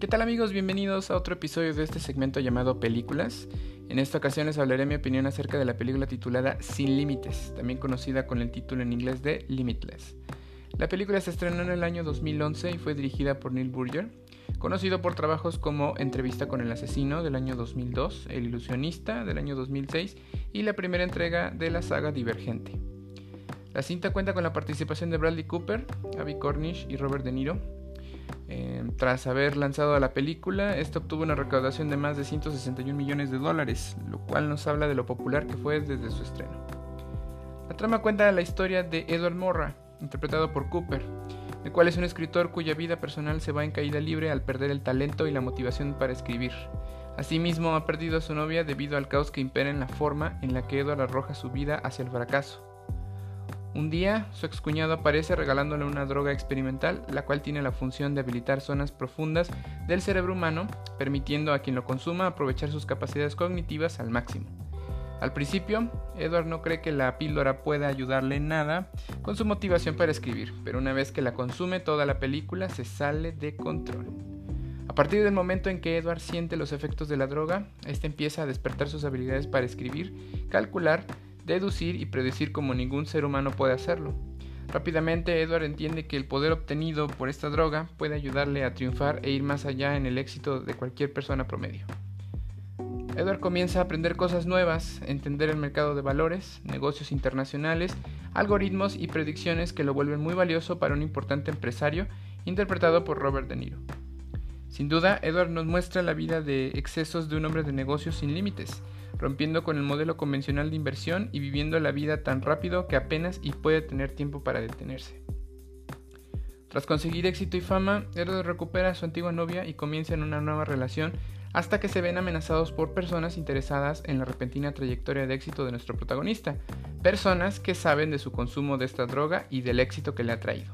¿Qué tal amigos? Bienvenidos a otro episodio de este segmento llamado Películas. En esta ocasión les hablaré mi opinión acerca de la película titulada Sin Límites, también conocida con el título en inglés de Limitless. La película se estrenó en el año 2011 y fue dirigida por Neil Burger, conocido por trabajos como Entrevista con el asesino del año 2002, El ilusionista del año 2006 y la primera entrega de la saga Divergente. La cinta cuenta con la participación de Bradley Cooper, Abby Cornish y Robert De Niro. Eh, tras haber lanzado la película, esta obtuvo una recaudación de más de 161 millones de dólares, lo cual nos habla de lo popular que fue desde su estreno. La trama cuenta la historia de Edward Morra, interpretado por Cooper, el cual es un escritor cuya vida personal se va en caída libre al perder el talento y la motivación para escribir. Asimismo, ha perdido a su novia debido al caos que impera en la forma en la que Edward arroja su vida hacia el fracaso. Un día, su excuñado aparece regalándole una droga experimental, la cual tiene la función de habilitar zonas profundas del cerebro humano, permitiendo a quien lo consuma aprovechar sus capacidades cognitivas al máximo. Al principio, Edward no cree que la píldora pueda ayudarle en nada con su motivación para escribir, pero una vez que la consume toda la película se sale de control. A partir del momento en que Edward siente los efectos de la droga, este empieza a despertar sus habilidades para escribir, calcular, deducir y predecir como ningún ser humano puede hacerlo. Rápidamente Edward entiende que el poder obtenido por esta droga puede ayudarle a triunfar e ir más allá en el éxito de cualquier persona promedio. Edward comienza a aprender cosas nuevas, entender el mercado de valores, negocios internacionales, algoritmos y predicciones que lo vuelven muy valioso para un importante empresario interpretado por Robert De Niro. Sin duda, Edward nos muestra la vida de excesos de un hombre de negocios sin límites, rompiendo con el modelo convencional de inversión y viviendo la vida tan rápido que apenas y puede tener tiempo para detenerse. Tras conseguir éxito y fama, Edward recupera a su antigua novia y comienza en una nueva relación hasta que se ven amenazados por personas interesadas en la repentina trayectoria de éxito de nuestro protagonista, personas que saben de su consumo de esta droga y del éxito que le ha traído.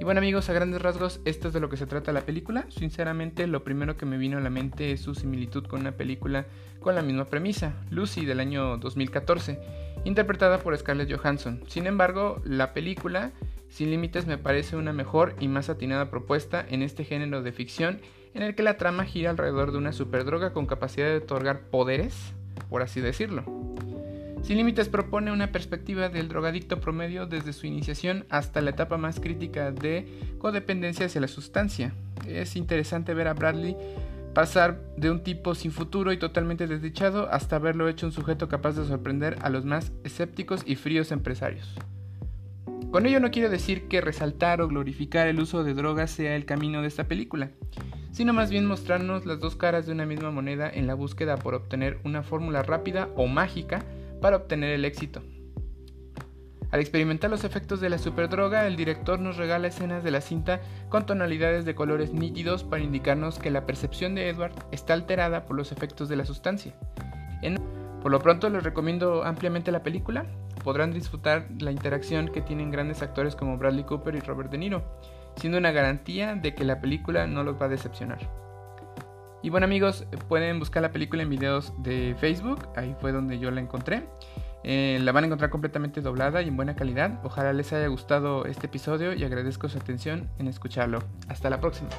Y bueno amigos, a grandes rasgos, esto es de lo que se trata la película. Sinceramente, lo primero que me vino a la mente es su similitud con una película con la misma premisa, Lucy del año 2014, interpretada por Scarlett Johansson. Sin embargo, la película Sin Límites me parece una mejor y más atinada propuesta en este género de ficción en el que la trama gira alrededor de una superdroga con capacidad de otorgar poderes, por así decirlo. Sin Límites propone una perspectiva del drogadicto promedio desde su iniciación hasta la etapa más crítica de codependencia hacia la sustancia. Es interesante ver a Bradley pasar de un tipo sin futuro y totalmente desdichado hasta haberlo hecho un sujeto capaz de sorprender a los más escépticos y fríos empresarios. Con ello no quiero decir que resaltar o glorificar el uso de drogas sea el camino de esta película, sino más bien mostrarnos las dos caras de una misma moneda en la búsqueda por obtener una fórmula rápida o mágica para obtener el éxito. Al experimentar los efectos de la superdroga, el director nos regala escenas de la cinta con tonalidades de colores nítidos para indicarnos que la percepción de Edward está alterada por los efectos de la sustancia. por lo pronto les recomiendo ampliamente la película, podrán disfrutar la interacción que tienen grandes actores como Bradley Cooper y Robert De Niro, siendo una garantía de que la película no los va a decepcionar. Y bueno amigos, pueden buscar la película en videos de Facebook, ahí fue donde yo la encontré. Eh, la van a encontrar completamente doblada y en buena calidad. Ojalá les haya gustado este episodio y agradezco su atención en escucharlo. Hasta la próxima.